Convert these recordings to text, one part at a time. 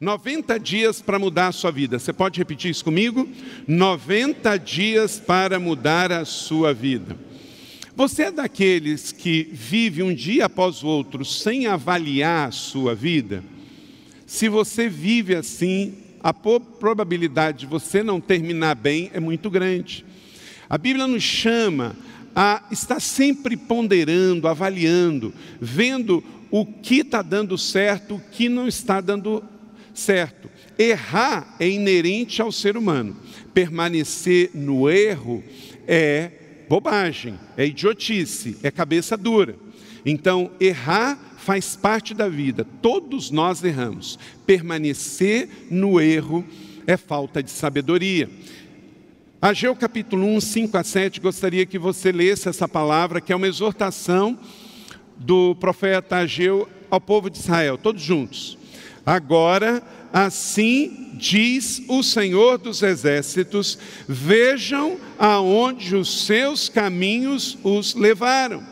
90 dias para mudar a sua vida. Você pode repetir isso comigo? 90 dias para mudar a sua vida. Você é daqueles que vive um dia após o outro sem avaliar a sua vida? Se você vive assim, a probabilidade de você não terminar bem é muito grande. A Bíblia nos chama a estar sempre ponderando, avaliando, vendo o que está dando certo, o que não está dando certo. Errar é inerente ao ser humano. Permanecer no erro é bobagem, é idiotice, é cabeça dura. Então, errar faz parte da vida, todos nós erramos. Permanecer no erro é falta de sabedoria. Ageu capítulo 1, 5 a 7, gostaria que você lesse essa palavra, que é uma exortação do profeta Ageu ao povo de Israel, todos juntos. Agora, assim diz o Senhor dos Exércitos: vejam aonde os seus caminhos os levaram.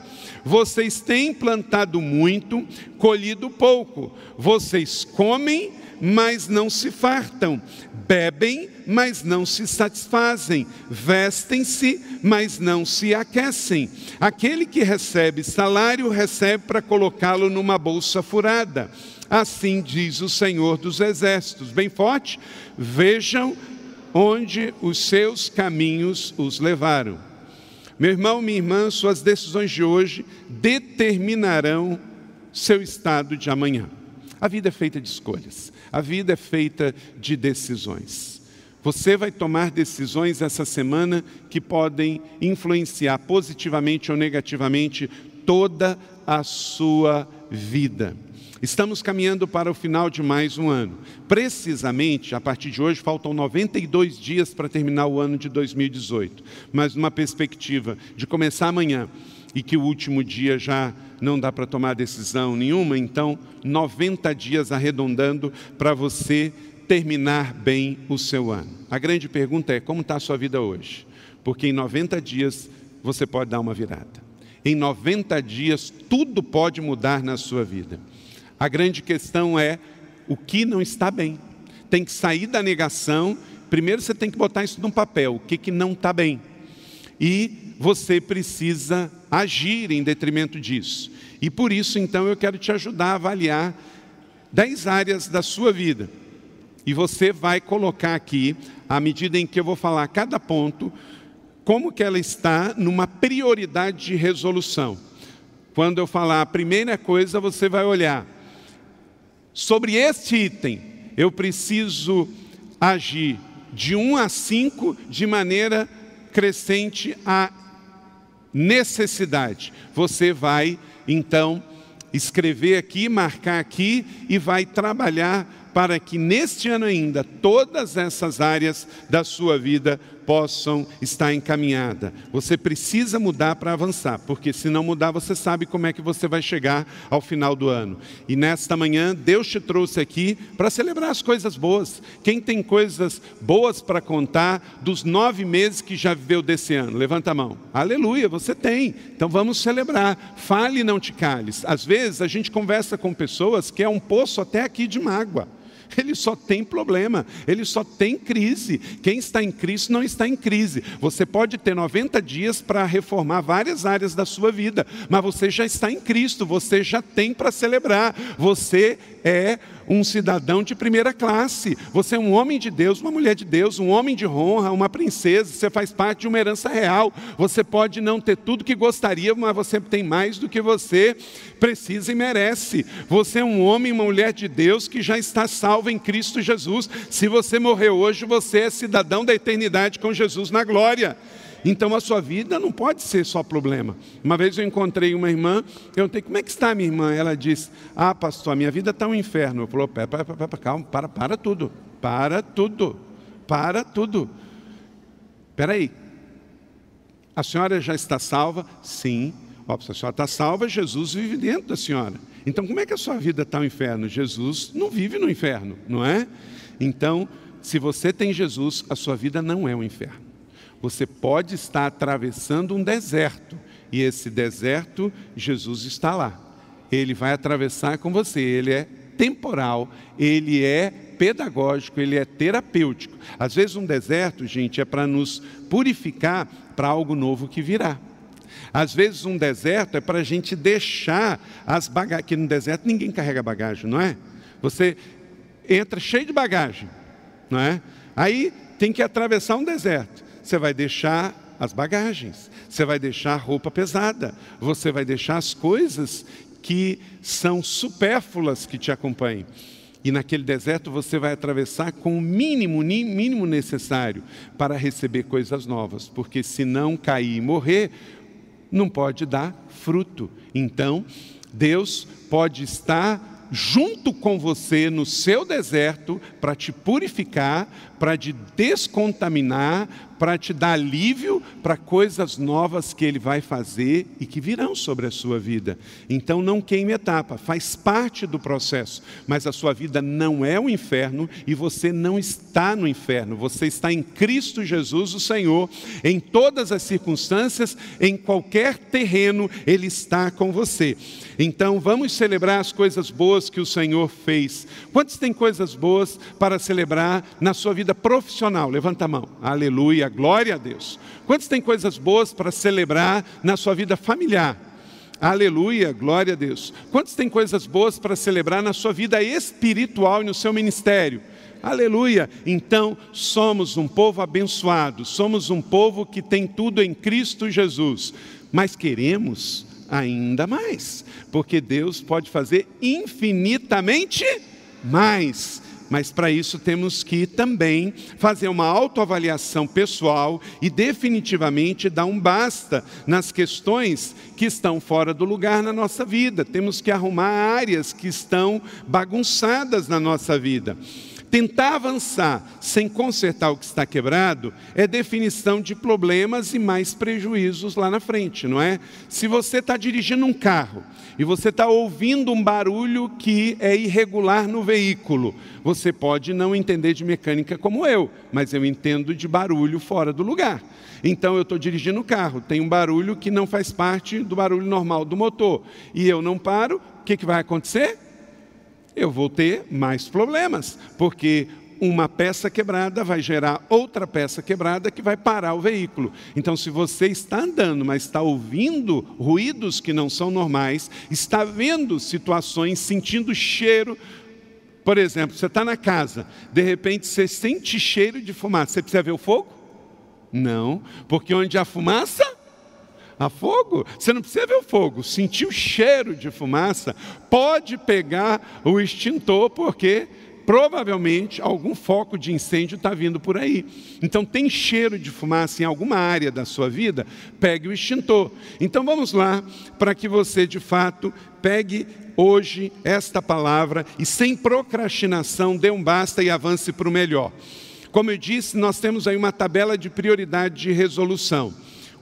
Vocês têm plantado muito, colhido pouco. Vocês comem, mas não se fartam. Bebem, mas não se satisfazem. Vestem-se, mas não se aquecem. Aquele que recebe salário recebe para colocá-lo numa bolsa furada Assim diz o Senhor dos Exércitos, bem forte: vejam onde os seus caminhos os levaram. Meu irmão, minha irmã, suas decisões de hoje determinarão seu estado de amanhã. A vida é feita de escolhas, a vida é feita de decisões. Você vai tomar decisões essa semana que podem influenciar positivamente ou negativamente toda a sua vida. Estamos caminhando para o final de mais um ano. Precisamente, a partir de hoje, faltam 92 dias para terminar o ano de 2018. Mas numa perspectiva de começar amanhã e que o último dia já não dá para tomar decisão nenhuma, então 90 dias arredondando para você terminar bem o seu ano. A grande pergunta é: como está a sua vida hoje? Porque em 90 dias você pode dar uma virada. Em 90 dias tudo pode mudar na sua vida. A grande questão é o que não está bem. Tem que sair da negação. Primeiro você tem que botar isso num papel, o que, que não está bem. E você precisa agir em detrimento disso. E por isso, então, eu quero te ajudar a avaliar dez áreas da sua vida. E você vai colocar aqui, à medida em que eu vou falar cada ponto, como que ela está numa prioridade de resolução. Quando eu falar a primeira coisa, você vai olhar sobre este item, eu preciso agir de 1 a 5 de maneira crescente à necessidade. Você vai, então, escrever aqui, marcar aqui e vai trabalhar para que neste ano ainda todas essas áreas da sua vida possam estar encaminhadas. Você precisa mudar para avançar, porque se não mudar, você sabe como é que você vai chegar ao final do ano. E nesta manhã, Deus te trouxe aqui para celebrar as coisas boas. Quem tem coisas boas para contar dos nove meses que já viveu desse ano? Levanta a mão. Aleluia, você tem. Então vamos celebrar. Fale e não te cales. Às vezes a gente conversa com pessoas que é um poço até aqui de mágoa. Ele só tem problema, ele só tem crise. Quem está em Cristo não está em crise. Você pode ter 90 dias para reformar várias áreas da sua vida, mas você já está em Cristo, você já tem para celebrar. Você é um cidadão de primeira classe. Você é um homem de Deus, uma mulher de Deus, um homem de honra, uma princesa. Você faz parte de uma herança real. Você pode não ter tudo que gostaria, mas você tem mais do que você precisa e merece. Você é um homem, uma mulher de Deus que já está salvo em Cristo Jesus. Se você morrer hoje, você é cidadão da eternidade com Jesus na glória. Então a sua vida não pode ser só problema. Uma vez eu encontrei uma irmã, eu perguntei, como é que está minha irmã? Ela disse, ah pastor, a minha vida está um inferno. Eu falei, para, para, para, calma, para, para tudo, para tudo, para tudo. Espera aí, a senhora já está salva? Sim. Ó, se a senhora está salva, Jesus vive dentro da senhora. Então, como é que a sua vida está um inferno? Jesus não vive no inferno, não é? Então, se você tem Jesus, a sua vida não é um inferno. Você pode estar atravessando um deserto, e esse deserto, Jesus está lá. Ele vai atravessar com você, ele é temporal, ele é pedagógico, ele é terapêutico. Às vezes, um deserto, gente, é para nos purificar para algo novo que virá. Às vezes, um deserto é para a gente deixar as bagagens. Aqui no deserto ninguém carrega bagagem, não é? Você entra cheio de bagagem, não é? Aí tem que atravessar um deserto. Você vai deixar as bagagens, você vai deixar roupa pesada, você vai deixar as coisas que são supérfluas que te acompanhem. E naquele deserto você vai atravessar com o mínimo, mínimo necessário para receber coisas novas, porque se não cair e morrer, não pode dar fruto. Então, Deus pode estar junto com você no seu deserto para te purificar, para te descontaminar, para te dar alívio para coisas novas que Ele vai fazer e que virão sobre a sua vida. Então não queime etapa, faz parte do processo, mas a sua vida não é o inferno e você não está no inferno, você está em Cristo Jesus, o Senhor, em todas as circunstâncias, em qualquer terreno, Ele está com você. Então vamos celebrar as coisas boas que o Senhor fez. Quantos têm coisas boas para celebrar na sua vida profissional? Levanta a mão. Aleluia, glória a Deus. Quantos têm coisas boas para celebrar na sua vida familiar? Aleluia, glória a Deus. Quantos têm coisas boas para celebrar na sua vida espiritual e no seu ministério? Aleluia! Então, somos um povo abençoado, somos um povo que tem tudo em Cristo Jesus, mas queremos ainda mais, porque Deus pode fazer infinitamente mais. Mas para isso temos que também fazer uma autoavaliação pessoal e definitivamente dar um basta nas questões que estão fora do lugar na nossa vida. Temos que arrumar áreas que estão bagunçadas na nossa vida. Tentar avançar sem consertar o que está quebrado é definição de problemas e mais prejuízos lá na frente, não é? Se você está dirigindo um carro e você está ouvindo um barulho que é irregular no veículo, você pode não entender de mecânica como eu, mas eu entendo de barulho fora do lugar. Então eu estou dirigindo o carro, tem um barulho que não faz parte do barulho normal do motor, e eu não paro, o que, que vai acontecer? Eu vou ter mais problemas, porque uma peça quebrada vai gerar outra peça quebrada que vai parar o veículo. Então, se você está andando, mas está ouvindo ruídos que não são normais, está vendo situações, sentindo cheiro. Por exemplo, você está na casa, de repente você sente cheiro de fumaça. Você precisa ver o fogo? Não, porque onde há fumaça, a fogo. Você não precisa ver o fogo, sentir o cheiro de fumaça, pode pegar o extintor, porque provavelmente algum foco de incêndio está vindo por aí. Então, tem cheiro de fumaça em alguma área da sua vida, pegue o extintor. Então, vamos lá, para que você de fato pegue hoje esta palavra e, sem procrastinação, dê um basta e avance para o melhor. Como eu disse, nós temos aí uma tabela de prioridade de resolução.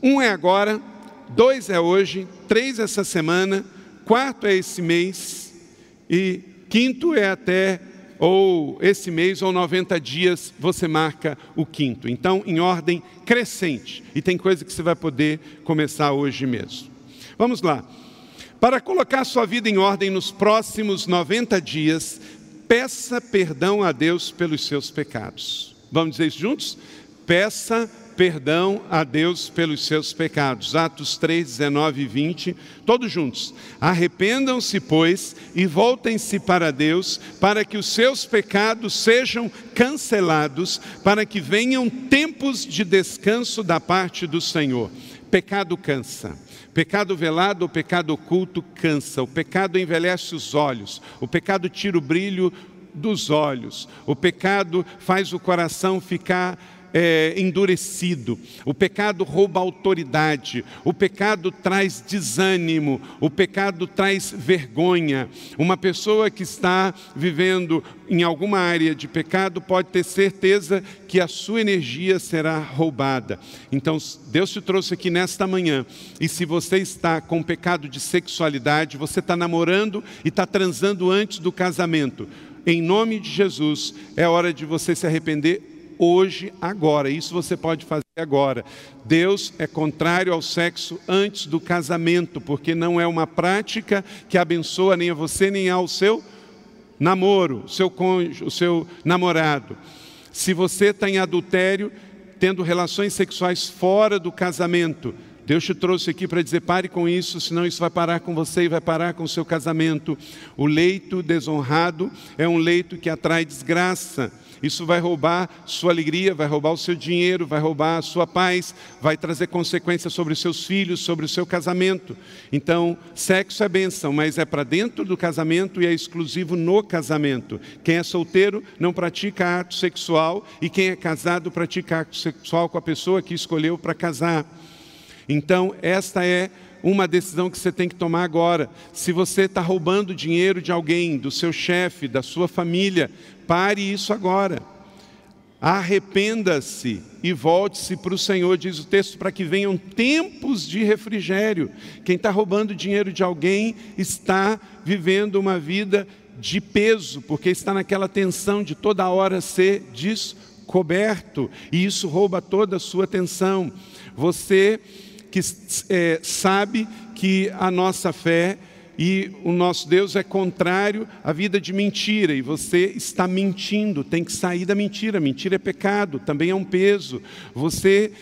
Um é agora, dois é hoje, três essa semana, quarto é esse mês e quinto é até ou esse mês ou 90 dias você marca o quinto. Então, em ordem crescente. E tem coisa que você vai poder começar hoje mesmo. Vamos lá. Para colocar sua vida em ordem nos próximos 90 dias, peça perdão a Deus pelos seus pecados. Vamos dizer isso juntos? Peça perdão a Deus pelos seus pecados. Atos 3, 19 e 20, todos juntos. Arrependam-se, pois, e voltem-se para Deus, para que os seus pecados sejam cancelados, para que venham tempos de descanso da parte do Senhor. Pecado cansa. Pecado velado ou pecado oculto cansa. O pecado envelhece os olhos. O pecado tira o brilho dos olhos. O pecado faz o coração ficar é, endurecido, o pecado rouba autoridade, o pecado traz desânimo, o pecado traz vergonha. Uma pessoa que está vivendo em alguma área de pecado pode ter certeza que a sua energia será roubada. Então, Deus te trouxe aqui nesta manhã, e se você está com pecado de sexualidade, você está namorando e está transando antes do casamento, em nome de Jesus, é hora de você se arrepender hoje, agora. Isso você pode fazer agora. Deus é contrário ao sexo antes do casamento, porque não é uma prática que abençoa nem a você nem ao seu namoro, seu cônjuge, o seu namorado. Se você está em adultério, tendo relações sexuais fora do casamento, Deus te trouxe aqui para dizer: pare com isso, senão isso vai parar com você e vai parar com o seu casamento. O leito desonrado é um leito que atrai desgraça. Isso vai roubar sua alegria, vai roubar o seu dinheiro, vai roubar a sua paz, vai trazer consequências sobre os seus filhos, sobre o seu casamento. Então, sexo é bênção, mas é para dentro do casamento e é exclusivo no casamento. Quem é solteiro não pratica ato sexual e quem é casado pratica ato sexual com a pessoa que escolheu para casar. Então, esta é uma decisão que você tem que tomar agora. Se você está roubando dinheiro de alguém, do seu chefe, da sua família, pare isso agora. Arrependa-se e volte-se para o Senhor, diz o texto, para que venham tempos de refrigério. Quem está roubando dinheiro de alguém está vivendo uma vida de peso, porque está naquela tensão de toda hora ser descoberto, e isso rouba toda a sua atenção. Você que é, sabe que a nossa fé e o nosso Deus é contrário à vida de mentira, e você está mentindo, tem que sair da mentira. Mentira é pecado, também é um peso. Você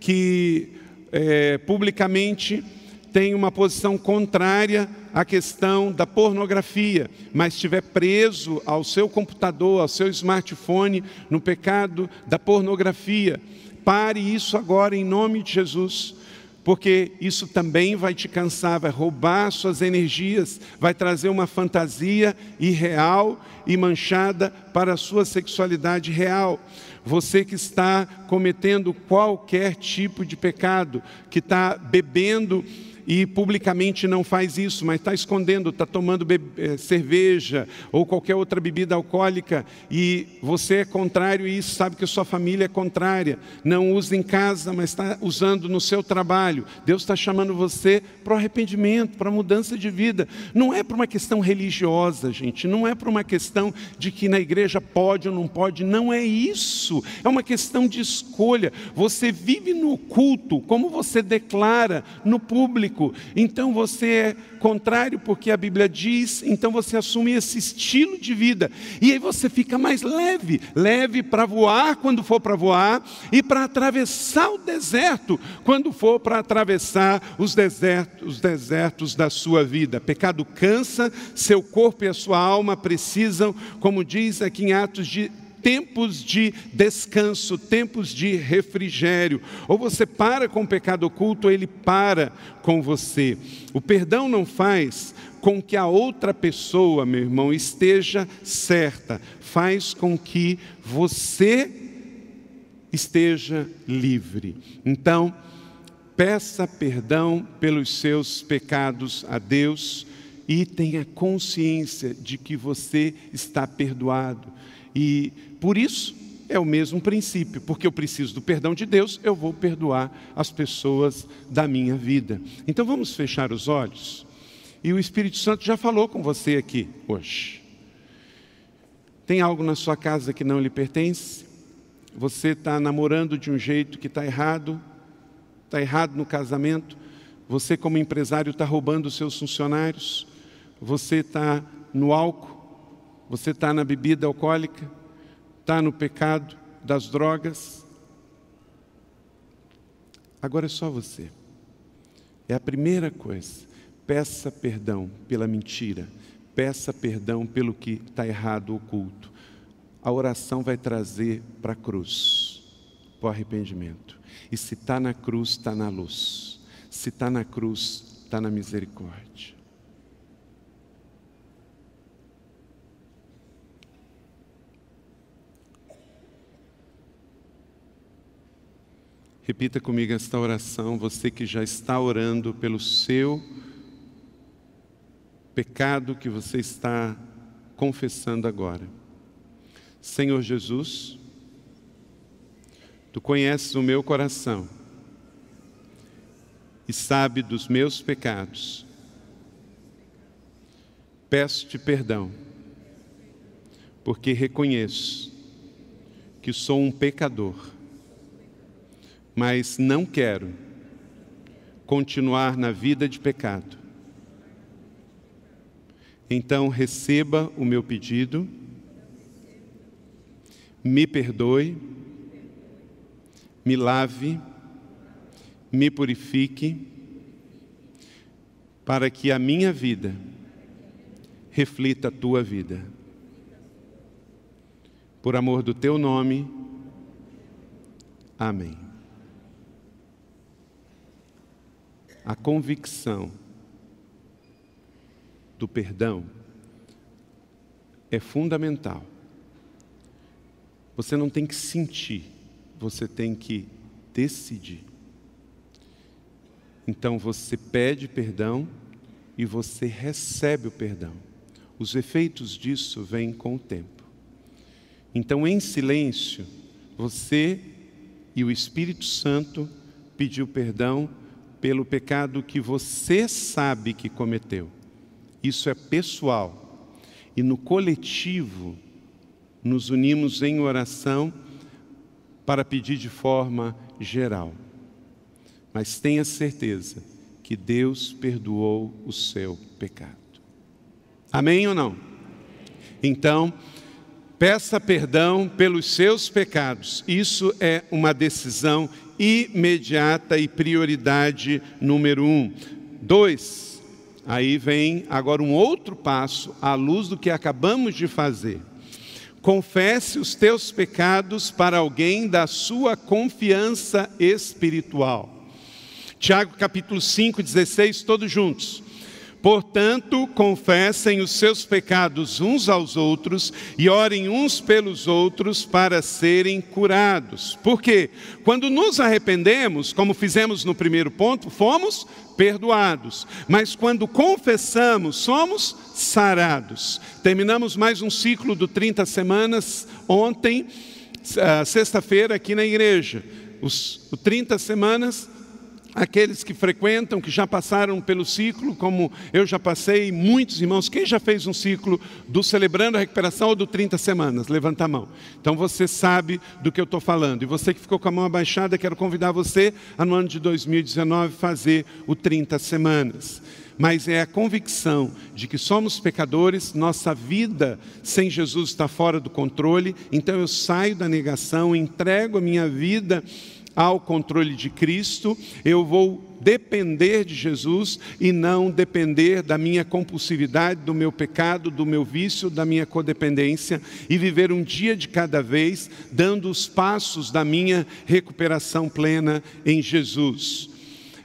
que é, publicamente tem uma posição contrária à questão da pornografia, mas estiver preso ao seu computador, ao seu smartphone, no pecado da pornografia, pare isso agora em nome de Jesus porque isso também vai te cansar, vai roubar suas energias, vai trazer uma fantasia irreal e manchada para a sua sexualidade real. Você que está cometendo qualquer tipo de pecado, que está bebendo e publicamente não faz isso, mas está escondendo, está tomando eh, cerveja ou qualquer outra bebida alcoólica e você é contrário a isso, sabe que sua família é contrária, não usa em casa, mas está usando no seu trabalho. Deus está chamando você para o arrependimento, para a mudança de vida. Não é para uma questão religiosa, gente, não é para uma questão de que na igreja pode ou não pode, não é isso. É uma questão de escolha. Você vive no culto, como você declara no público então você é contrário porque a Bíblia diz, então você assume esse estilo de vida. E aí você fica mais leve, leve para voar quando for para voar e para atravessar o deserto quando for para atravessar os desertos, os desertos da sua vida. Pecado cansa, seu corpo e a sua alma precisam, como diz aqui em Atos de tempos de descanso, tempos de refrigério. Ou você para com o pecado oculto, ou ele para com você. O perdão não faz com que a outra pessoa, meu irmão, esteja certa, faz com que você esteja livre. Então, peça perdão pelos seus pecados a Deus e tenha consciência de que você está perdoado. E por isso, é o mesmo princípio, porque eu preciso do perdão de Deus, eu vou perdoar as pessoas da minha vida. Então vamos fechar os olhos. E o Espírito Santo já falou com você aqui hoje. Tem algo na sua casa que não lhe pertence? Você está namorando de um jeito que está errado? Está errado no casamento? Você, como empresário, está roubando os seus funcionários? Você está no álcool? Você está na bebida alcoólica? está no pecado das drogas. Agora é só você. É a primeira coisa. Peça perdão pela mentira. Peça perdão pelo que está errado, oculto. A oração vai trazer para a cruz, para o arrependimento. E se está na cruz, está na luz. Se está na cruz, está na misericórdia. Repita comigo esta oração, você que já está orando pelo seu pecado que você está confessando agora. Senhor Jesus, tu conheces o meu coração e sabe dos meus pecados. Peço-te perdão, porque reconheço que sou um pecador mas não quero continuar na vida de pecado. Então receba o meu pedido, me perdoe, me lave, me purifique, para que a minha vida reflita a tua vida. Por amor do teu nome, amém. A convicção do perdão é fundamental. Você não tem que sentir, você tem que decidir. Então você pede perdão e você recebe o perdão. Os efeitos disso vêm com o tempo. Então, em silêncio, você e o Espírito Santo pediu perdão pelo pecado que você sabe que cometeu. Isso é pessoal. E no coletivo, nos unimos em oração para pedir de forma geral. Mas tenha certeza que Deus perdoou o seu pecado. Amém ou não? Então, peça perdão pelos seus pecados. Isso é uma decisão imediata e prioridade número um. Dois, Aí vem agora um outro passo à luz do que acabamos de fazer. Confesse os teus pecados para alguém da sua confiança espiritual. Tiago capítulo 5, 16, todos juntos. Portanto, confessem os seus pecados uns aos outros e orem uns pelos outros para serem curados. Por quê? Quando nos arrependemos, como fizemos no primeiro ponto, fomos perdoados. Mas quando confessamos, somos sarados. Terminamos mais um ciclo do 30 semanas ontem, ah, sexta-feira, aqui na igreja. Os, os 30 semanas aqueles que frequentam, que já passaram pelo ciclo, como eu já passei, muitos irmãos. Quem já fez um ciclo do Celebrando a Recuperação ou do 30 Semanas? Levanta a mão. Então você sabe do que eu estou falando. E você que ficou com a mão abaixada, quero convidar você a no ano de 2019 fazer o 30 Semanas mas é a convicção de que somos pecadores, nossa vida sem Jesus está fora do controle, então eu saio da negação, entrego a minha vida ao controle de Cristo, eu vou depender de Jesus e não depender da minha compulsividade, do meu pecado, do meu vício, da minha codependência e viver um dia de cada vez, dando os passos da minha recuperação plena em Jesus.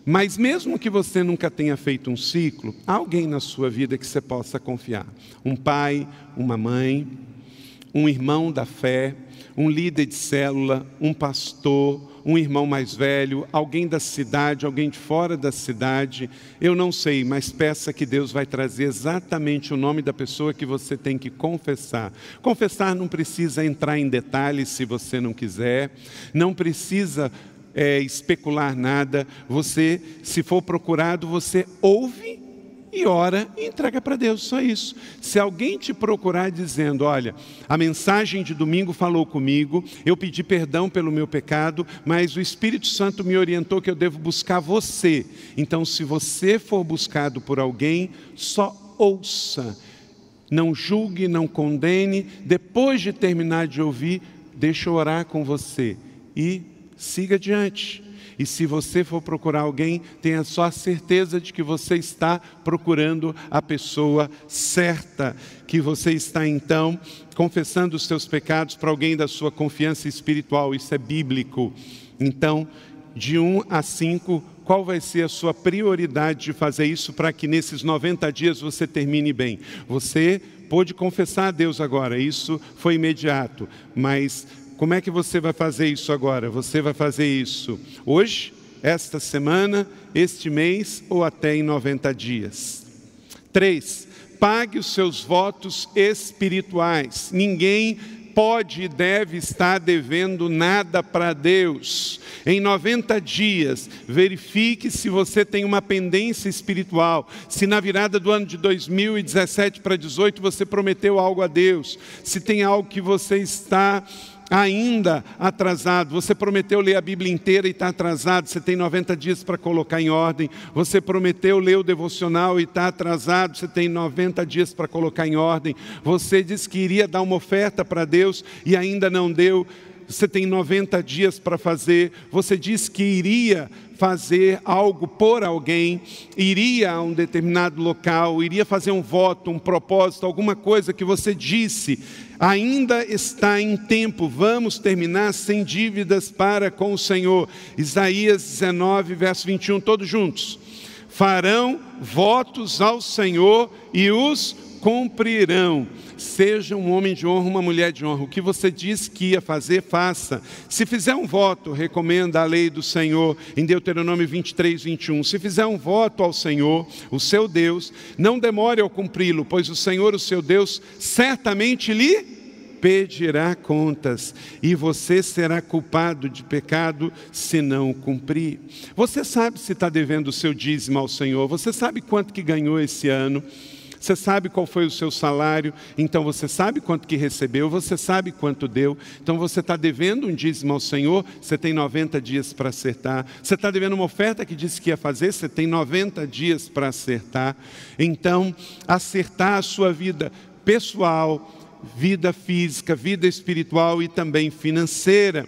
Mas mesmo que você nunca tenha feito um ciclo, há alguém na sua vida que você possa confiar. Um pai, uma mãe, um irmão da fé, um líder de célula, um pastor, um irmão mais velho, alguém da cidade, alguém de fora da cidade, eu não sei, mas peça que Deus vai trazer exatamente o nome da pessoa que você tem que confessar. Confessar não precisa entrar em detalhes se você não quiser, não precisa é, especular nada. Você, se for procurado, você ouve e ora e entrega para Deus, só isso. Se alguém te procurar dizendo, olha, a mensagem de domingo falou comigo, eu pedi perdão pelo meu pecado, mas o Espírito Santo me orientou que eu devo buscar você. Então, se você for buscado por alguém, só ouça. Não julgue, não condene. Depois de terminar de ouvir, deixa eu orar com você e siga adiante. E se você for procurar alguém, tenha só a certeza de que você está procurando a pessoa certa, que você está então confessando os seus pecados para alguém da sua confiança espiritual. Isso é bíblico. Então, de 1 a 5, qual vai ser a sua prioridade de fazer isso para que nesses 90 dias você termine bem? Você pôde confessar a Deus agora, isso foi imediato, mas como é que você vai fazer isso agora? Você vai fazer isso hoje, esta semana, este mês ou até em 90 dias? Três, pague os seus votos espirituais. Ninguém pode e deve estar devendo nada para Deus. Em 90 dias, verifique se você tem uma pendência espiritual, se na virada do ano de 2017 para 2018 você prometeu algo a Deus, se tem algo que você está ainda atrasado. Você prometeu ler a Bíblia inteira e está atrasado, você tem 90 dias para colocar em ordem. Você prometeu ler o devocional e está atrasado, você tem 90 dias para colocar em ordem. Você disse que iria dar uma oferta para Deus e ainda não deu. Você tem 90 dias para fazer. Você disse que iria fazer algo por alguém, iria a um determinado local, iria fazer um voto, um propósito, alguma coisa que você disse, ainda está em tempo, vamos terminar sem dívidas para com o Senhor. Isaías 19, verso 21, todos juntos. Farão votos ao Senhor e os cumprirão. Seja um homem de honra, uma mulher de honra. O que você diz que ia fazer, faça. Se fizer um voto, recomenda a lei do Senhor em Deuteronômio 23, 21. Se fizer um voto ao Senhor, o seu Deus, não demore ao cumpri-lo, pois o Senhor, o seu Deus, certamente lhe pedirá contas e você será culpado de pecado se não cumprir. Você sabe se está devendo o seu dízimo ao Senhor, você sabe quanto que ganhou esse ano. Você sabe qual foi o seu salário, então você sabe quanto que recebeu, você sabe quanto deu. Então você está devendo um dízimo ao Senhor, você tem 90 dias para acertar. Você está devendo uma oferta que disse que ia fazer, você tem 90 dias para acertar. Então, acertar a sua vida pessoal, vida física, vida espiritual e também financeira.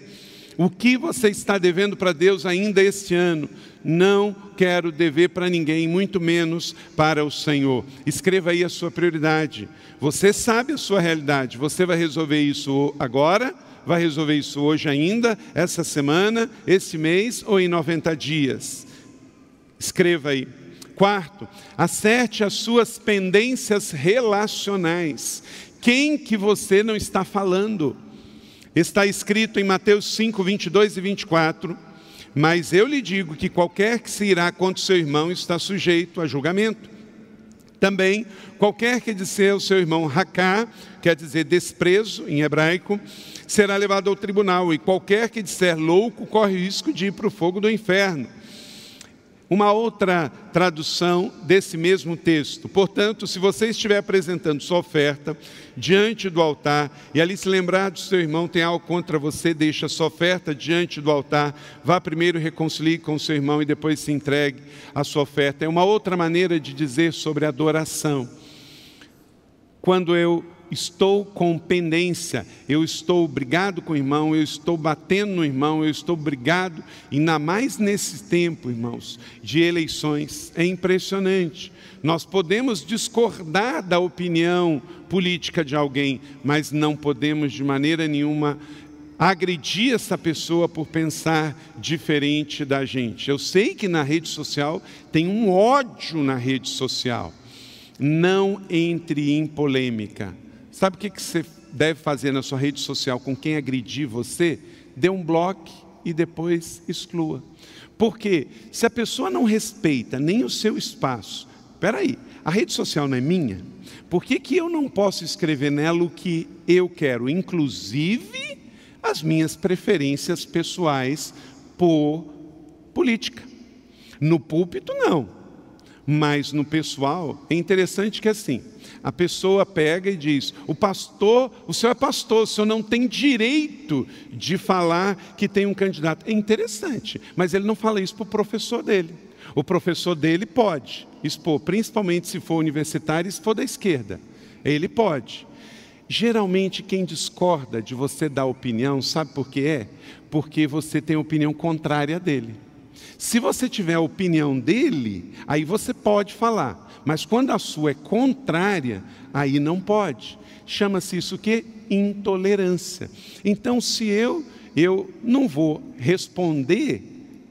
O que você está devendo para Deus ainda este ano? Não quero dever para ninguém, muito menos para o Senhor. Escreva aí a sua prioridade. Você sabe a sua realidade. Você vai resolver isso agora? Vai resolver isso hoje ainda, essa semana, esse mês ou em 90 dias? Escreva aí. Quarto, acerte as suas pendências relacionais. Quem que você não está falando? Está escrito em Mateus 5, 22 e 24. Mas eu lhe digo que qualquer que se irá contra o seu irmão está sujeito a julgamento. Também, qualquer que disser ao seu irmão racá, quer dizer desprezo em hebraico, será levado ao tribunal, e qualquer que disser louco corre risco de ir para o fogo do inferno. Uma outra tradução desse mesmo texto. Portanto, se você estiver apresentando sua oferta diante do altar e ali se lembrar do seu irmão tem algo contra você, deixa sua oferta diante do altar, vá primeiro reconcilie com seu irmão e depois se entregue a sua oferta. É uma outra maneira de dizer sobre adoração. Quando eu estou com pendência, eu estou brigado com o irmão, eu estou batendo no irmão, eu estou brigado, ainda mais nesse tempo, irmãos, de eleições. É impressionante. Nós podemos discordar da opinião política de alguém, mas não podemos de maneira nenhuma agredir essa pessoa por pensar diferente da gente. Eu sei que na rede social tem um ódio na rede social. Não entre em polêmica. Sabe o que você deve fazer na sua rede social com quem agredir você? Dê um bloco e depois exclua. Porque se a pessoa não respeita nem o seu espaço, espera aí, a rede social não é minha? Por que, que eu não posso escrever nela o que eu quero, inclusive as minhas preferências pessoais por política? No púlpito, não. Mas no pessoal, é interessante que assim, a pessoa pega e diz: O pastor, o senhor é pastor, o senhor não tem direito de falar que tem um candidato. É interessante, mas ele não fala isso para o professor dele. O professor dele pode expor, principalmente se for universitário e se for da esquerda. Ele pode. Geralmente, quem discorda de você dar opinião, sabe por que é? Porque você tem opinião contrária dele. Se você tiver a opinião dele, aí você pode falar. Mas quando a sua é contrária, aí não pode. Chama-se isso que intolerância. Então, se eu eu não vou responder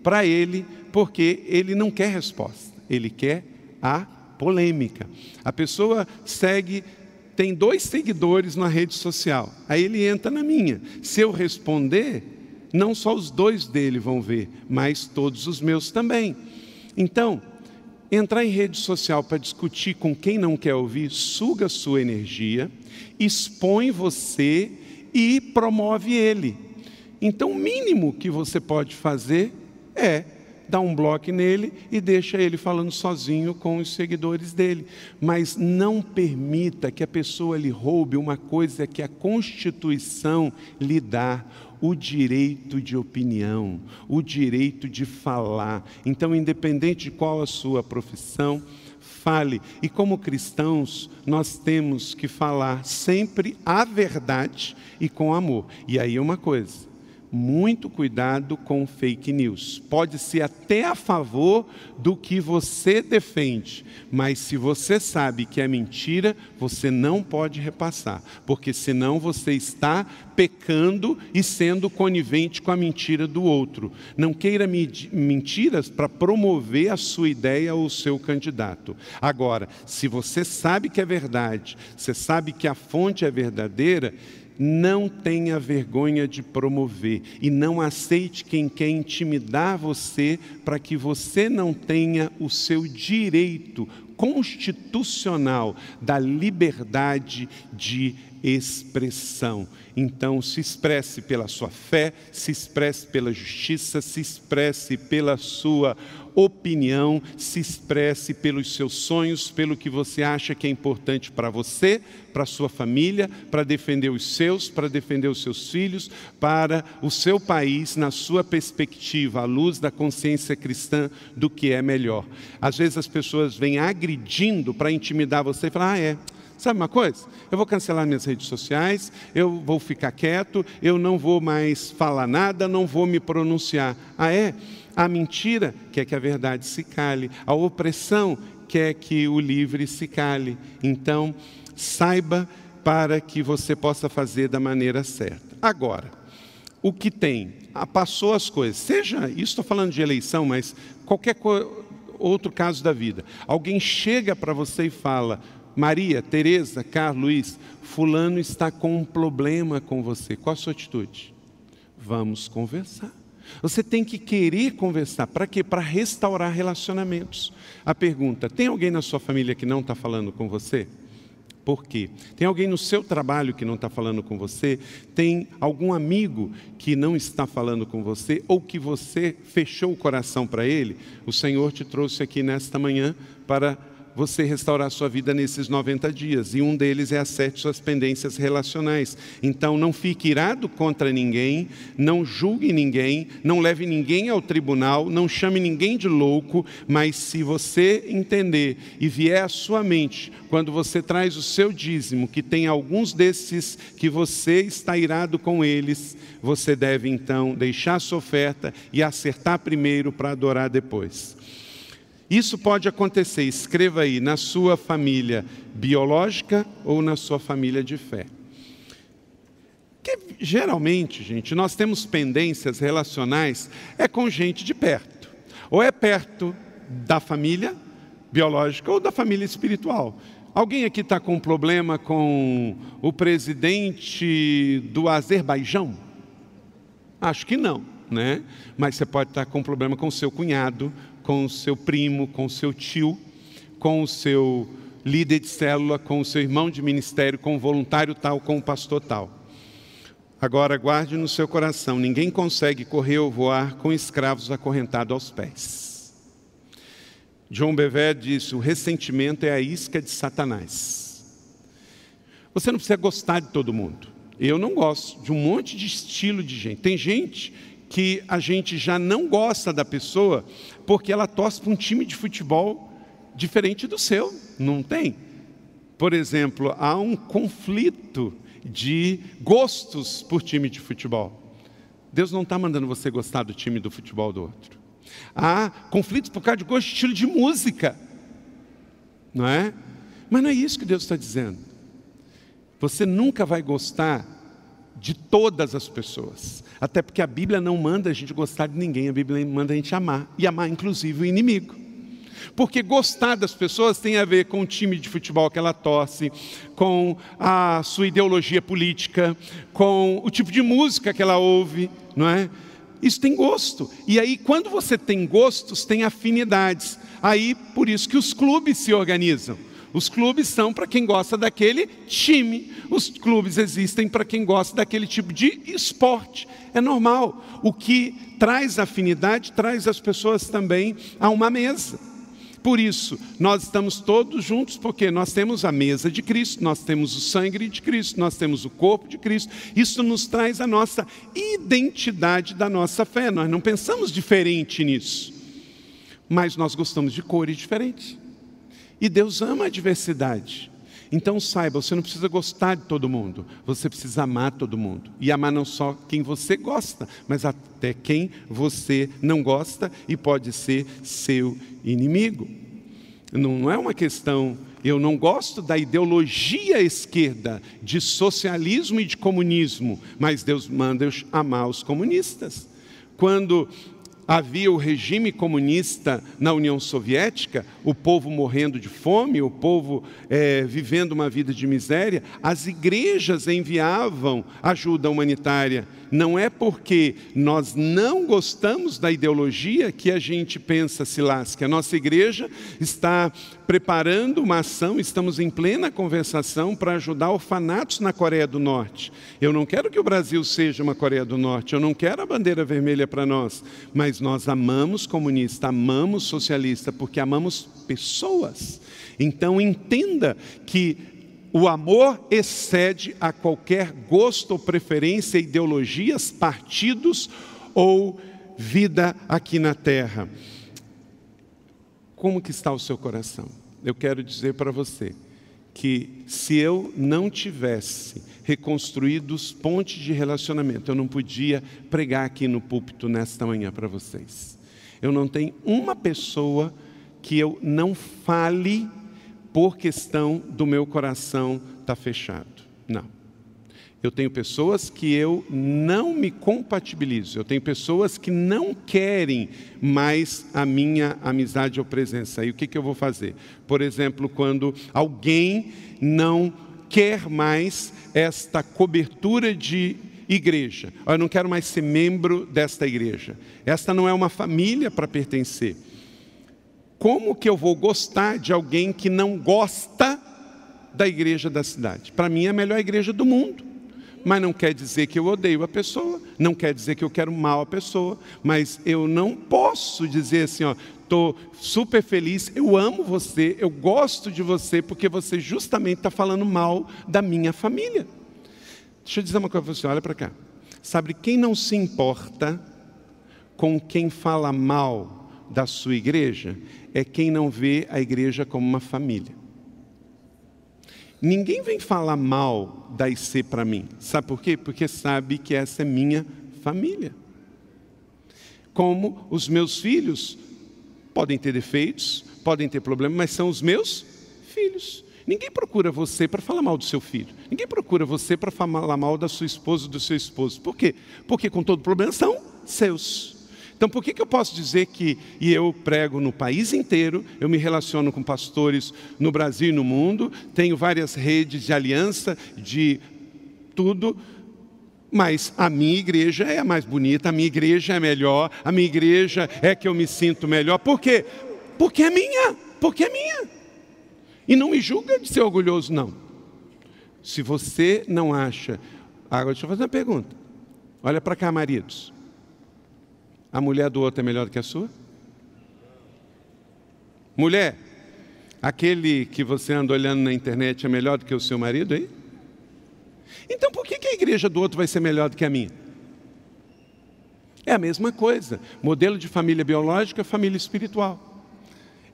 para ele, porque ele não quer resposta, ele quer a polêmica. A pessoa segue, tem dois seguidores na rede social, aí ele entra na minha. Se eu responder, não só os dois dele vão ver, mas todos os meus também. Então, Entrar em rede social para discutir com quem não quer ouvir suga sua energia, expõe você e promove ele. Então, o mínimo que você pode fazer é dá um bloco nele e deixa ele falando sozinho com os seguidores dele. Mas não permita que a pessoa lhe roube uma coisa que a Constituição lhe dá o direito de opinião, o direito de falar. Então, independente de qual a sua profissão, fale. E como cristãos, nós temos que falar sempre a verdade e com amor. E aí uma coisa, muito cuidado com fake news. Pode ser até a favor do que você defende, mas se você sabe que é mentira, você não pode repassar, porque senão você está pecando e sendo conivente com a mentira do outro. Não queira mentiras para promover a sua ideia ou o seu candidato. Agora, se você sabe que é verdade, você sabe que a fonte é verdadeira, não tenha vergonha de promover e não aceite quem quer intimidar você para que você não tenha o seu direito constitucional da liberdade de expressão. Então, se expresse pela sua fé, se expresse pela justiça, se expresse pela sua opinião, se expresse pelos seus sonhos, pelo que você acha que é importante para você, para sua família, para defender os seus, para defender os seus filhos, para o seu país, na sua perspectiva, à luz da consciência cristã do que é melhor. Às vezes as pessoas vêm agredindo para intimidar você e falar: ah, é. Sabe uma coisa? Eu vou cancelar minhas redes sociais, eu vou ficar quieto, eu não vou mais falar nada, não vou me pronunciar. Ah, é? A mentira quer que a verdade se cale, a opressão quer que o livre se cale. Então, saiba para que você possa fazer da maneira certa. Agora, o que tem? Ah, passou as coisas. Seja, isso estou falando de eleição, mas qualquer outro caso da vida. Alguém chega para você e fala: Maria, Teresa, Carlos, Luiz, fulano está com um problema com você. Qual a sua atitude? Vamos conversar. Você tem que querer conversar. Para quê? Para restaurar relacionamentos. A pergunta: tem alguém na sua família que não está falando com você? Por quê? Tem alguém no seu trabalho que não está falando com você? Tem algum amigo que não está falando com você? Ou que você fechou o coração para ele? O Senhor te trouxe aqui nesta manhã para você restaurar sua vida nesses 90 dias, e um deles é acerte suas pendências relacionais. Então, não fique irado contra ninguém, não julgue ninguém, não leve ninguém ao tribunal, não chame ninguém de louco, mas se você entender e vier à sua mente, quando você traz o seu dízimo, que tem alguns desses que você está irado com eles, você deve então deixar sua oferta e acertar primeiro para adorar depois. Isso pode acontecer, escreva aí, na sua família biológica ou na sua família de fé. Que geralmente, gente, nós temos pendências relacionais é com gente de perto. Ou é perto da família biológica ou da família espiritual. Alguém aqui está com um problema com o presidente do Azerbaijão? Acho que não, né? Mas você pode estar com um problema com seu cunhado, com o seu primo, com o seu tio, com o seu líder de célula, com o seu irmão de ministério, com o voluntário tal, com o pastor tal. Agora, guarde no seu coração: ninguém consegue correr ou voar com escravos acorrentados aos pés. John Bever disse: o ressentimento é a isca de Satanás. Você não precisa gostar de todo mundo. Eu não gosto de um monte de estilo de gente. Tem gente que a gente já não gosta da pessoa porque ela torce para um time de futebol diferente do seu, não tem? Por exemplo, há um conflito de gostos por time de futebol. Deus não está mandando você gostar do time do futebol do outro. Há conflitos por causa de gosto de estilo de música, não é? Mas não é isso que Deus está dizendo. Você nunca vai gostar de todas as pessoas. Até porque a Bíblia não manda a gente gostar de ninguém, a Bíblia manda a gente amar, e amar inclusive o inimigo. Porque gostar das pessoas tem a ver com o time de futebol que ela torce, com a sua ideologia política, com o tipo de música que ela ouve, não é? Isso tem gosto. E aí, quando você tem gostos, tem afinidades. Aí, por isso que os clubes se organizam. Os clubes são para quem gosta daquele time. Os clubes existem para quem gosta daquele tipo de esporte. É normal. O que traz afinidade traz as pessoas também a uma mesa. Por isso, nós estamos todos juntos, porque nós temos a mesa de Cristo, nós temos o sangue de Cristo, nós temos o corpo de Cristo. Isso nos traz a nossa identidade da nossa fé. Nós não pensamos diferente nisso, mas nós gostamos de cores diferentes. E Deus ama a diversidade. Então saiba, você não precisa gostar de todo mundo, você precisa amar todo mundo. E amar não só quem você gosta, mas até quem você não gosta e pode ser seu inimigo. Não é uma questão, eu não gosto da ideologia esquerda, de socialismo e de comunismo, mas Deus manda eu amar os comunistas. Quando havia o regime comunista na União Soviética, o povo morrendo de fome, o povo é, vivendo uma vida de miséria, as igrejas enviavam ajuda humanitária. Não é porque nós não gostamos da ideologia que a gente pensa, Silas, que a nossa igreja está preparando uma ação, estamos em plena conversação para ajudar orfanatos na Coreia do Norte. Eu não quero que o Brasil seja uma Coreia do Norte, eu não quero a bandeira vermelha para nós, mas nós amamos comunista, amamos socialista, porque amamos pessoas. Então entenda que o amor excede a qualquer gosto ou preferência, ideologias, partidos ou vida aqui na terra. Como que está o seu coração? Eu quero dizer para você que se eu não tivesse reconstruído os pontes de relacionamento, eu não podia pregar aqui no púlpito nesta manhã para vocês. Eu não tenho uma pessoa que eu não fale por questão do meu coração estar tá fechado. Não. Eu tenho pessoas que eu não me compatibilizo, eu tenho pessoas que não querem mais a minha amizade ou presença. E o que, que eu vou fazer? Por exemplo, quando alguém não quer mais esta cobertura de igreja, eu não quero mais ser membro desta igreja, esta não é uma família para pertencer. Como que eu vou gostar de alguém que não gosta da igreja da cidade? Para mim é a melhor igreja do mundo. Mas não quer dizer que eu odeio a pessoa, não quer dizer que eu quero mal a pessoa, mas eu não posso dizer assim, ó, estou super feliz, eu amo você, eu gosto de você, porque você justamente está falando mal da minha família. Deixa eu dizer uma coisa para você, olha para cá. Sabe quem não se importa com quem fala mal da sua igreja é quem não vê a igreja como uma família. Ninguém vem falar mal da IC para mim. Sabe por quê? Porque sabe que essa é minha família. Como os meus filhos podem ter defeitos, podem ter problemas, mas são os meus filhos. Ninguém procura você para falar mal do seu filho. Ninguém procura você para falar mal da sua esposa ou do seu esposo. Por quê? Porque com todo problema são seus. Então, por que, que eu posso dizer que, e eu prego no país inteiro, eu me relaciono com pastores no Brasil e no mundo, tenho várias redes de aliança, de tudo, mas a minha igreja é a mais bonita, a minha igreja é melhor, a minha igreja é que eu me sinto melhor. Por quê? Porque é minha, porque é minha. E não me julga de ser orgulhoso, não. Se você não acha. Agora, deixa eu fazer uma pergunta. Olha para cá, maridos. A mulher do outro é melhor do que a sua? Mulher, aquele que você anda olhando na internet é melhor do que o seu marido aí? Então por que a igreja do outro vai ser melhor do que a minha? É a mesma coisa. Modelo de família biológica, família espiritual.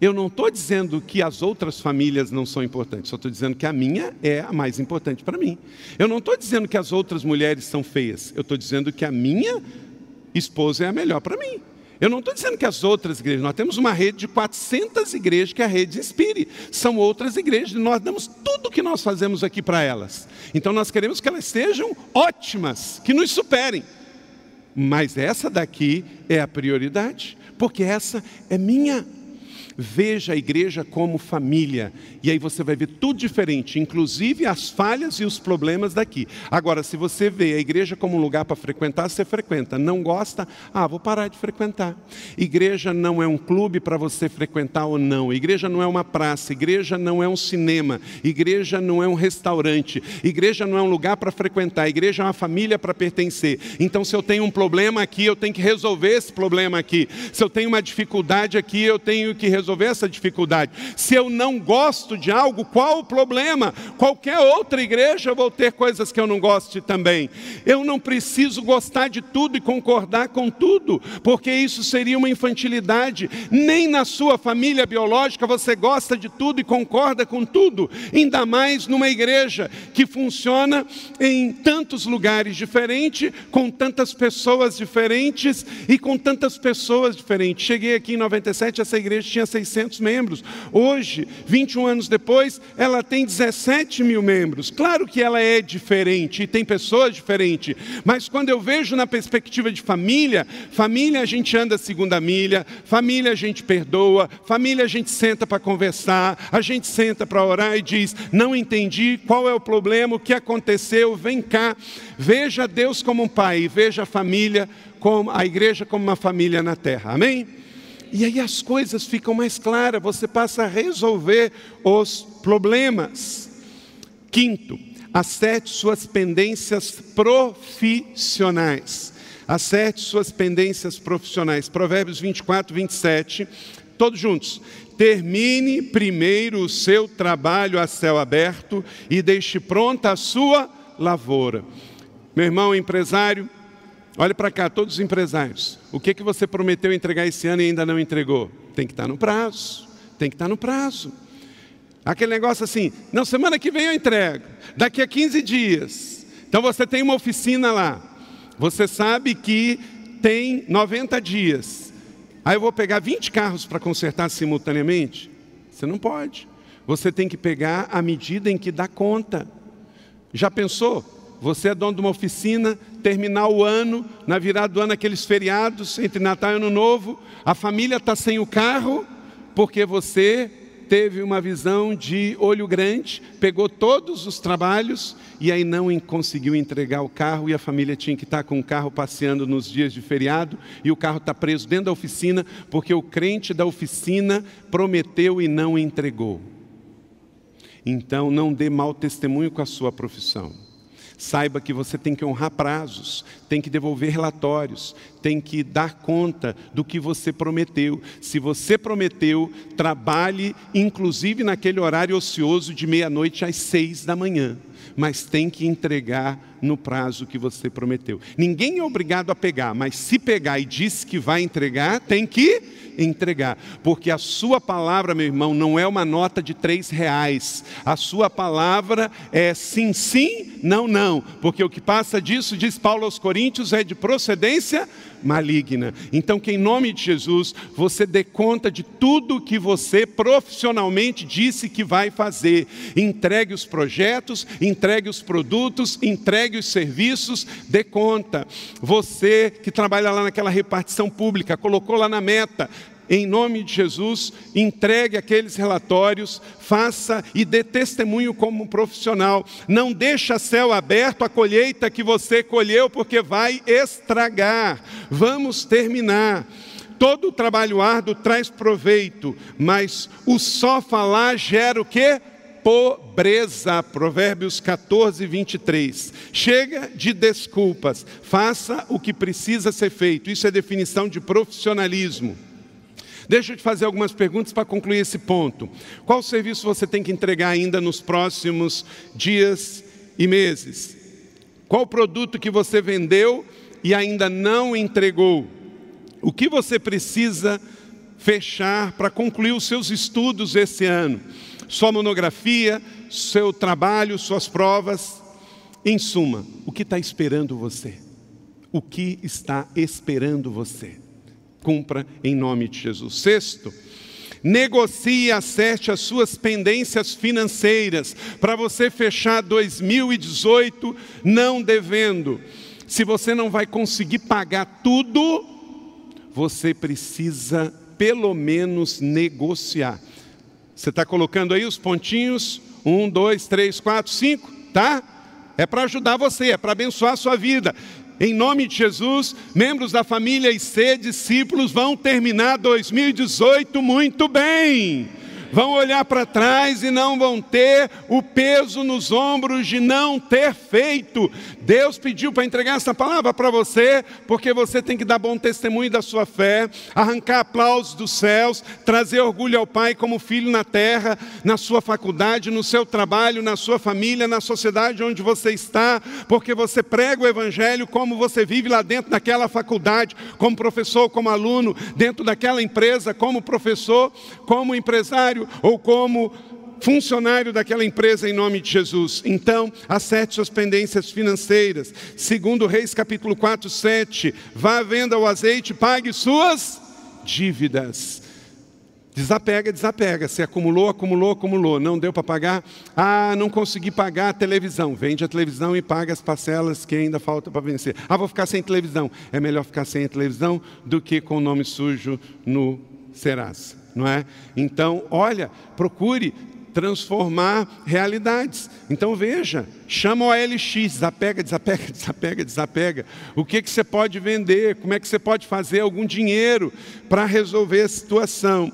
Eu não estou dizendo que as outras famílias não são importantes, só estou dizendo que a minha é a mais importante para mim. Eu não estou dizendo que as outras mulheres são feias, eu estou dizendo que a minha esposa é a melhor para mim. Eu não estou dizendo que as outras igrejas, nós temos uma rede de 400 igrejas que é a rede Inspire. São outras igrejas, e nós damos tudo o que nós fazemos aqui para elas. Então nós queremos que elas sejam ótimas, que nos superem. Mas essa daqui é a prioridade, porque essa é minha. Veja a igreja como família, e aí você vai ver tudo diferente, inclusive as falhas e os problemas daqui. Agora, se você vê a igreja como um lugar para frequentar, você frequenta. Não gosta? Ah, vou parar de frequentar. Igreja não é um clube para você frequentar ou não. Igreja não é uma praça. Igreja não é um cinema. Igreja não é um restaurante. Igreja não é um lugar para frequentar. Igreja é uma família para pertencer. Então, se eu tenho um problema aqui, eu tenho que resolver esse problema aqui. Se eu tenho uma dificuldade aqui, eu tenho que resolver resolver essa dificuldade. Se eu não gosto de algo, qual o problema? Qualquer outra igreja vou ter coisas que eu não goste também. Eu não preciso gostar de tudo e concordar com tudo, porque isso seria uma infantilidade. Nem na sua família biológica você gosta de tudo e concorda com tudo, ainda mais numa igreja que funciona em tantos lugares diferentes, com tantas pessoas diferentes e com tantas pessoas diferentes. Cheguei aqui em 97, essa igreja tinha 600 membros. Hoje, 21 anos depois, ela tem 17 mil membros. Claro que ela é diferente e tem pessoas diferentes, mas quando eu vejo na perspectiva de família, família a gente anda a segunda milha, família a gente perdoa, família a gente senta para conversar, a gente senta para orar e diz: Não entendi, qual é o problema, o que aconteceu, vem cá. Veja Deus como um pai, veja a família, como a igreja como uma família na terra. Amém? E aí as coisas ficam mais claras, você passa a resolver os problemas. Quinto, acerte suas pendências profissionais. Acerte suas pendências profissionais. Provérbios 24, 27. Todos juntos. Termine primeiro o seu trabalho a céu aberto e deixe pronta a sua lavoura. Meu irmão empresário, Olhe para cá, todos os empresários. O que, que você prometeu entregar esse ano e ainda não entregou? Tem que estar no prazo. Tem que estar no prazo. Aquele negócio assim, não, semana que vem eu entrego. Daqui a 15 dias. Então você tem uma oficina lá. Você sabe que tem 90 dias. Aí eu vou pegar 20 carros para consertar simultaneamente? Você não pode. Você tem que pegar a medida em que dá conta. Já pensou? Você é dono de uma oficina, terminar o ano, na virada do ano, aqueles feriados entre Natal e Ano Novo, a família está sem o carro, porque você teve uma visão de olho grande, pegou todos os trabalhos e aí não conseguiu entregar o carro e a família tinha que estar com o carro passeando nos dias de feriado e o carro está preso dentro da oficina porque o crente da oficina prometeu e não entregou. Então não dê mau testemunho com a sua profissão. Saiba que você tem que honrar prazos, tem que devolver relatórios, tem que dar conta do que você prometeu. Se você prometeu, trabalhe, inclusive naquele horário ocioso de meia-noite às seis da manhã, mas tem que entregar no prazo que você prometeu. Ninguém é obrigado a pegar, mas se pegar e disse que vai entregar, tem que entregar, porque a sua palavra, meu irmão, não é uma nota de três reais, a sua palavra é sim, sim, não, não, porque o que passa disso, diz Paulo aos Coríntios, é de procedência maligna. Então, que em nome de Jesus, você dê conta de tudo que você profissionalmente disse que vai fazer. Entregue os projetos, entregue os produtos, entregue os serviços, dê conta. Você que trabalha lá naquela repartição pública, colocou lá na meta, em nome de Jesus, entregue aqueles relatórios, faça e dê testemunho como profissional. Não deixa céu aberto a colheita que você colheu, porque vai estragar. Vamos terminar. Todo trabalho árduo traz proveito, mas o só falar gera o quê? pobreza. Provérbios 14, 23. Chega de desculpas, faça o que precisa ser feito. Isso é definição de profissionalismo. Deixa eu te fazer algumas perguntas para concluir esse ponto. Qual serviço você tem que entregar ainda nos próximos dias e meses? Qual produto que você vendeu e ainda não entregou? O que você precisa fechar para concluir os seus estudos esse ano? Sua monografia, seu trabalho, suas provas. Em suma, o que está esperando você? O que está esperando você? Cumpra em nome de Jesus. Sexto, negocie e acerte as suas pendências financeiras para você fechar 2018 não devendo. Se você não vai conseguir pagar tudo, você precisa pelo menos negociar. Você está colocando aí os pontinhos? Um, dois, três, quatro, cinco, tá? É para ajudar você, é para abençoar a sua vida. Em nome de Jesus, membros da família e ser discípulos vão terminar 2018 muito bem vão olhar para trás e não vão ter o peso nos ombros de não ter feito. Deus pediu para entregar essa palavra para você, porque você tem que dar bom testemunho da sua fé, arrancar aplausos dos céus, trazer orgulho ao Pai como filho na terra, na sua faculdade, no seu trabalho, na sua família, na sociedade onde você está, porque você prega o Evangelho como você vive lá dentro daquela faculdade, como professor, como aluno, dentro daquela empresa, como professor, como empresário funcionário ou como funcionário daquela empresa em nome de Jesus. Então, acerte suas pendências financeiras. Segundo Reis capítulo 4, 7, vá à venda o azeite, pague suas dívidas. Desapega, desapega. Se acumulou, acumulou, acumulou. Não deu para pagar? Ah, não consegui pagar a televisão. Vende a televisão e paga as parcelas que ainda falta para vencer. Ah, vou ficar sem televisão. É melhor ficar sem a televisão do que com o nome sujo no Serasa não é? Então, olha, procure transformar realidades. Então veja, chama o ALX, desapega, desapega, desapega, desapega. O que, que você pode vender? Como é que você pode fazer algum dinheiro para resolver a situação?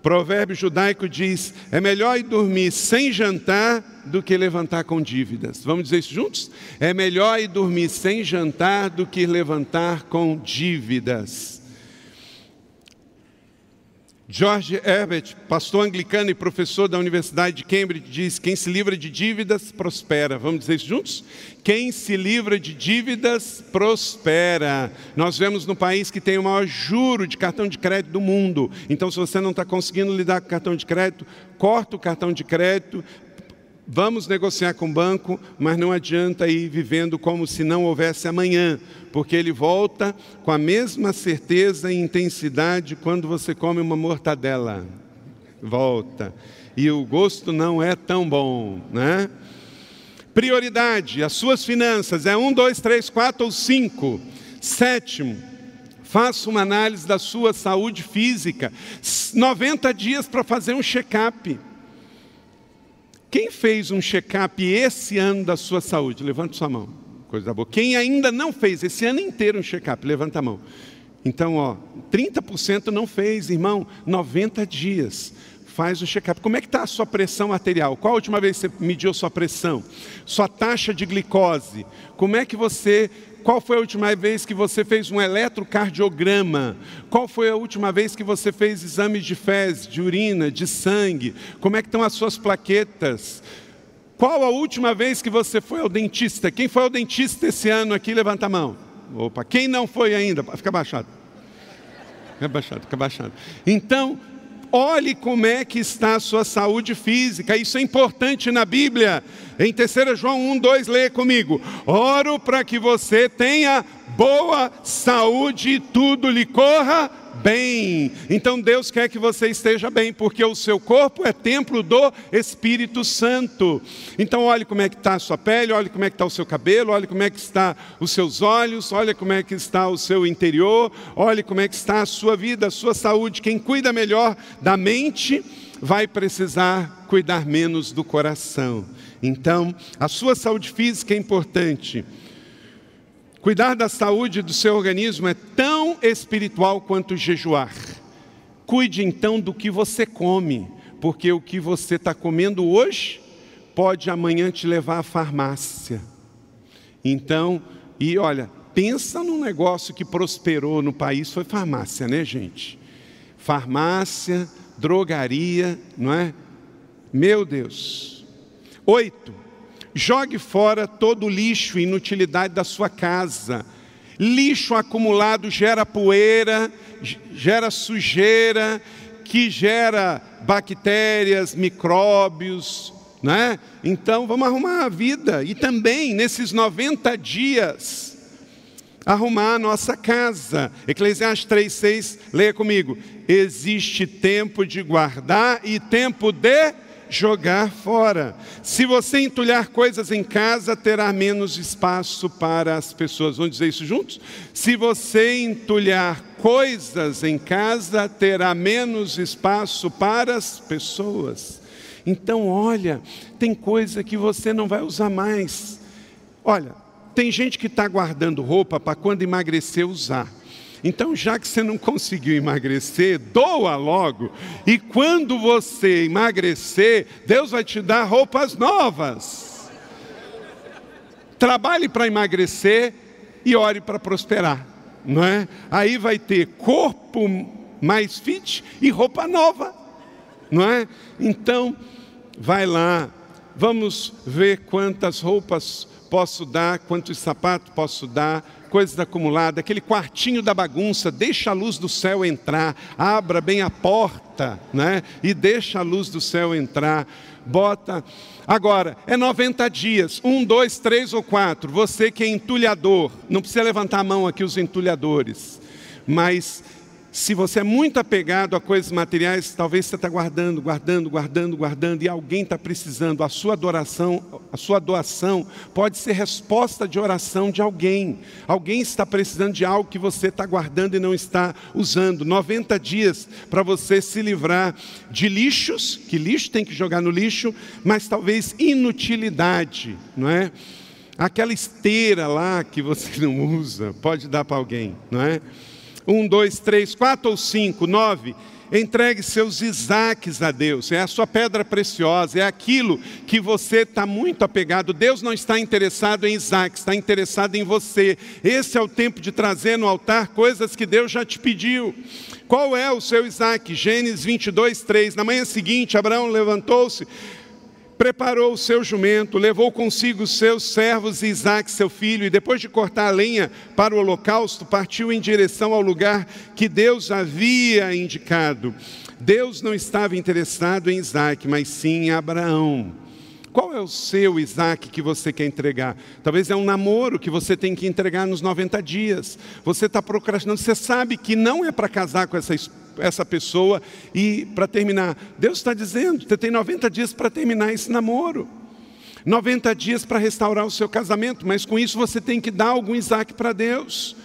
Provérbio judaico diz: é melhor ir dormir sem jantar do que levantar com dívidas. Vamos dizer isso juntos? É melhor ir dormir sem jantar do que levantar com dívidas. George Herbert, pastor anglicano e professor da Universidade de Cambridge, diz: quem se livra de dívidas prospera. Vamos dizer isso juntos? Quem se livra de dívidas prospera. Nós vemos no país que tem o maior juro de cartão de crédito do mundo. Então, se você não está conseguindo lidar com cartão de crédito, corta o cartão de crédito, Vamos negociar com o banco, mas não adianta ir vivendo como se não houvesse amanhã, porque ele volta com a mesma certeza e intensidade quando você come uma mortadela. Volta. E o gosto não é tão bom, né? Prioridade, as suas finanças é um, dois, três, quatro ou cinco. Sétimo, faça uma análise da sua saúde física. 90 dias para fazer um check-up. Quem fez um check-up esse ano da sua saúde? Levanta sua mão. Coisa boa. Quem ainda não fez esse ano inteiro um check-up? Levanta a mão. Então, ó, 30% não fez, irmão. 90 dias. Faz o check-up. Como é que está a sua pressão arterial? Qual a última vez que você mediu sua pressão? Sua taxa de glicose? Como é que você qual foi a última vez que você fez um eletrocardiograma? Qual foi a última vez que você fez exames de fezes, de urina, de sangue? Como é que estão as suas plaquetas? Qual a última vez que você foi ao dentista? Quem foi ao dentista esse ano aqui? Levanta a mão. Opa, quem não foi ainda? Fica baixado. Fica baixado, fica baixado. Então, Olhe como é que está a sua saúde física, isso é importante na Bíblia. Em 3 João 1, 2, leia comigo. Oro para que você tenha boa saúde e tudo lhe corra bem. Então Deus quer que você esteja bem, porque o seu corpo é templo do Espírito Santo. Então olhe como é que está a sua pele, olhe como é que está o seu cabelo, olhe como é que está os seus olhos, olhe como é que está o seu interior, olhe como é que está a sua vida, a sua saúde. Quem cuida melhor da mente vai precisar cuidar menos do coração. Então, a sua saúde física é importante. Cuidar da saúde do seu organismo é tão espiritual quanto jejuar. Cuide então do que você come, porque o que você está comendo hoje pode amanhã te levar à farmácia. Então, e olha, pensa num negócio que prosperou no país, foi farmácia, né, gente? Farmácia, drogaria, não é? Meu Deus. Oito, Jogue fora todo o lixo e inutilidade da sua casa. Lixo acumulado gera poeira, gera sujeira, que gera bactérias, micróbios, né? Então vamos arrumar a vida e também nesses 90 dias arrumar a nossa casa. Eclesiastes 3:6, leia comigo. Existe tempo de guardar e tempo de jogar fora. Se você entulhar coisas em casa, terá menos espaço para as pessoas. Vamos dizer isso juntos? Se você entulhar coisas em casa, terá menos espaço para as pessoas. Então, olha, tem coisa que você não vai usar mais. Olha, tem gente que está guardando roupa para quando emagrecer usar. Então, já que você não conseguiu emagrecer, doa logo. E quando você emagrecer, Deus vai te dar roupas novas. Trabalhe para emagrecer e ore para prosperar, não é? Aí vai ter corpo mais fit e roupa nova, não é? Então, vai lá, vamos ver quantas roupas posso dar, quantos sapatos posso dar, coisas acumuladas, aquele quartinho da bagunça, deixa a luz do céu entrar, abra bem a porta, né? E deixa a luz do céu entrar. Bota. Agora, é 90 dias, um, dois, três ou quatro. Você que é entulhador, não precisa levantar a mão aqui os entulhadores, mas se você é muito apegado a coisas materiais, talvez você está guardando, guardando, guardando, guardando, e alguém está precisando. A sua adoração, a sua doação pode ser resposta de oração de alguém. Alguém está precisando de algo que você está guardando e não está usando. 90 dias para você se livrar de lixos, que lixo tem que jogar no lixo, mas talvez inutilidade, não é? Aquela esteira lá que você não usa, pode dar para alguém, não é? Um, dois, três, quatro ou cinco, nove. Entregue seus Isaques a Deus, é a sua pedra preciosa, é aquilo que você está muito apegado. Deus não está interessado em Isaac, está interessado em você. Esse é o tempo de trazer no altar coisas que Deus já te pediu. Qual é o seu Isaac? Gênesis 22, 3. Na manhã seguinte, Abraão levantou-se, preparou o seu jumento, levou consigo os seus servos e Isaac, seu filho, e depois de cortar a lenha para o holocausto, partiu em direção ao lugar que Deus havia indicado. Deus não estava interessado em Isaac, mas sim em Abraão. Qual é o seu Isaac que você quer entregar? Talvez é um namoro que você tem que entregar nos 90 dias. Você está procrastinando, você sabe que não é para casar com essa esposa essa pessoa. E para terminar, Deus está dizendo: você tem 90 dias para terminar esse namoro. 90 dias para restaurar o seu casamento, mas com isso você tem que dar algum Isaac para Deus.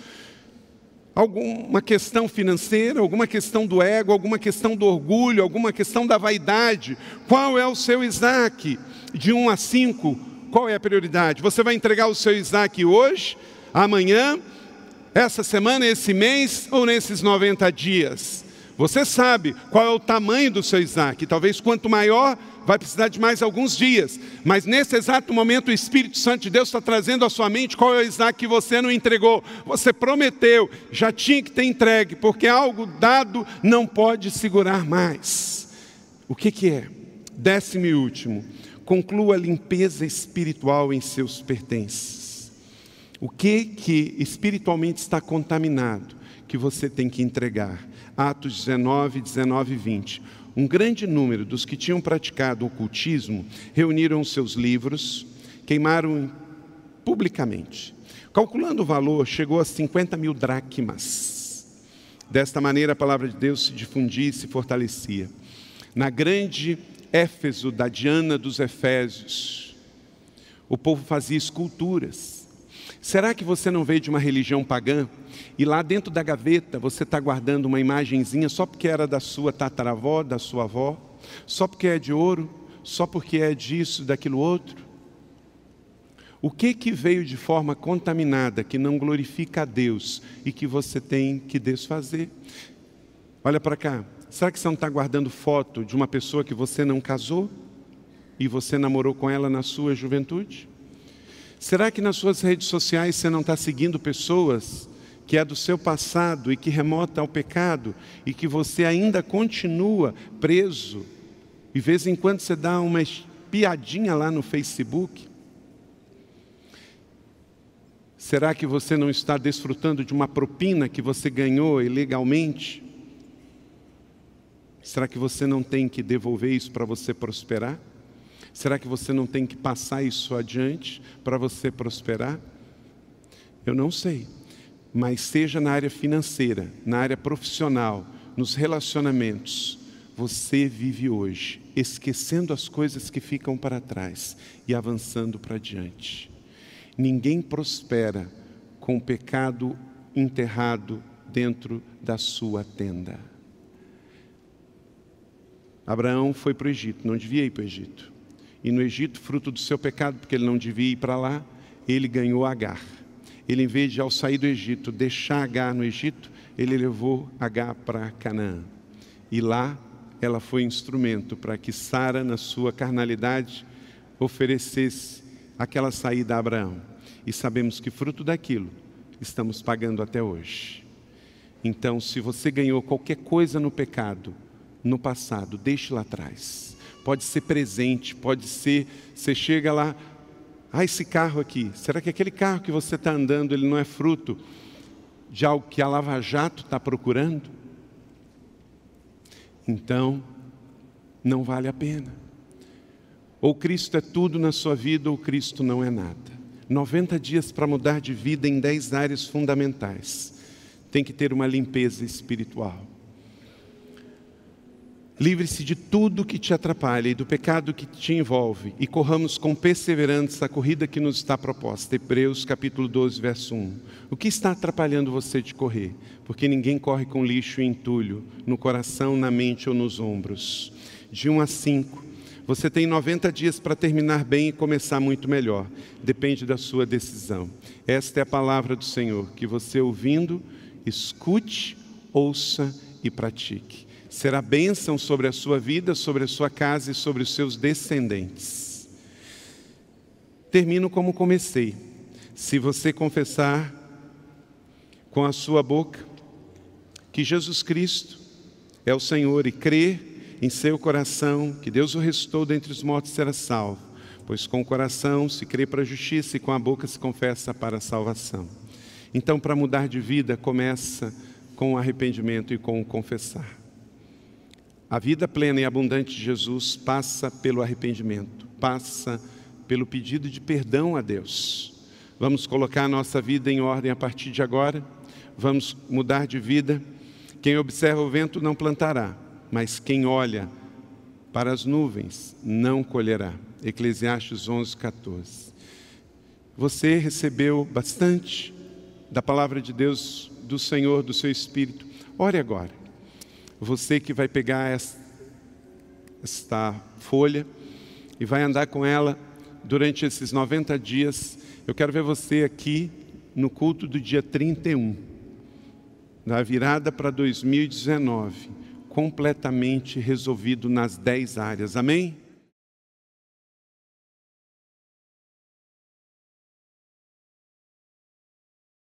Alguma questão financeira, alguma questão do ego, alguma questão do orgulho, alguma questão da vaidade. Qual é o seu Isaac? De 1 a 5, qual é a prioridade? Você vai entregar o seu Isaac hoje, amanhã, essa semana, esse mês ou nesses 90 dias? Você sabe qual é o tamanho do seu Isaac. Talvez quanto maior, vai precisar de mais alguns dias. Mas nesse exato momento, o Espírito Santo de Deus está trazendo à sua mente qual é o Isaac que você não entregou. Você prometeu, já tinha que ter entregue, porque algo dado não pode segurar mais. O que, que é? Décimo e último, conclua a limpeza espiritual em seus pertences. O que que espiritualmente está contaminado que você tem que entregar? Atos 19, 19 e 20. Um grande número dos que tinham praticado ocultismo reuniram seus livros, queimaram publicamente. Calculando o valor, chegou a 50 mil dracmas. Desta maneira, a palavra de Deus se difundia e se fortalecia. Na grande Éfeso da Diana dos Efésios, o povo fazia esculturas. Será que você não veio de uma religião pagã? E lá dentro da gaveta você está guardando uma imagenzinha só porque era da sua tataravó, da sua avó, só porque é de ouro, só porque é disso, daquilo outro. O que que veio de forma contaminada, que não glorifica a Deus e que você tem que desfazer? Olha para cá. Será que você não está guardando foto de uma pessoa que você não casou e você namorou com ela na sua juventude? Será que nas suas redes sociais você não está seguindo pessoas que é do seu passado e que remota ao pecado e que você ainda continua preso. E de vez em quando você dá uma piadinha lá no Facebook. Será que você não está desfrutando de uma propina que você ganhou ilegalmente? Será que você não tem que devolver isso para você prosperar? Será que você não tem que passar isso adiante para você prosperar? Eu não sei mas seja na área financeira, na área profissional, nos relacionamentos, você vive hoje esquecendo as coisas que ficam para trás e avançando para diante. Ninguém prospera com o pecado enterrado dentro da sua tenda. Abraão foi para o Egito, não devia ir para o Egito. E no Egito, fruto do seu pecado, porque ele não devia ir para lá, ele ganhou Agar. Ele, em vez de, ao sair do Egito, deixar Agar no Egito, ele levou Agar para Canaã. E lá ela foi instrumento para que Sara, na sua carnalidade, oferecesse aquela saída a Abraão. E sabemos que fruto daquilo estamos pagando até hoje. Então, se você ganhou qualquer coisa no pecado, no passado, deixe lá atrás. Pode ser presente, pode ser, você chega lá, ah, esse carro aqui, será que aquele carro que você está andando, ele não é fruto de algo que a Lava Jato está procurando? Então, não vale a pena. Ou Cristo é tudo na sua vida, ou Cristo não é nada. 90 dias para mudar de vida em 10 áreas fundamentais. Tem que ter uma limpeza espiritual. Livre-se de tudo que te atrapalha e do pecado que te envolve e corramos com perseverança a corrida que nos está proposta. Hebreus capítulo 12, verso 1. O que está atrapalhando você de correr? Porque ninguém corre com lixo e entulho no coração, na mente ou nos ombros. De 1 a 5. Você tem 90 dias para terminar bem e começar muito melhor. Depende da sua decisão. Esta é a palavra do Senhor, que você ouvindo, escute, ouça e pratique será bênção sobre a sua vida, sobre a sua casa e sobre os seus descendentes. Termino como comecei. Se você confessar com a sua boca que Jesus Cristo é o Senhor e crer em seu coração que Deus o restou dentre os mortos será salvo, pois com o coração se crê para a justiça e com a boca se confessa para a salvação. Então, para mudar de vida, começa com o arrependimento e com o confessar. A vida plena e abundante de Jesus passa pelo arrependimento, passa pelo pedido de perdão a Deus. Vamos colocar a nossa vida em ordem a partir de agora, vamos mudar de vida. Quem observa o vento não plantará, mas quem olha para as nuvens não colherá. Eclesiastes 11, 14. Você recebeu bastante da palavra de Deus, do Senhor, do seu Espírito. Ore agora. Você que vai pegar esta folha e vai andar com ela durante esses 90 dias. Eu quero ver você aqui no culto do dia 31, da virada para 2019, completamente resolvido nas 10 áreas. Amém?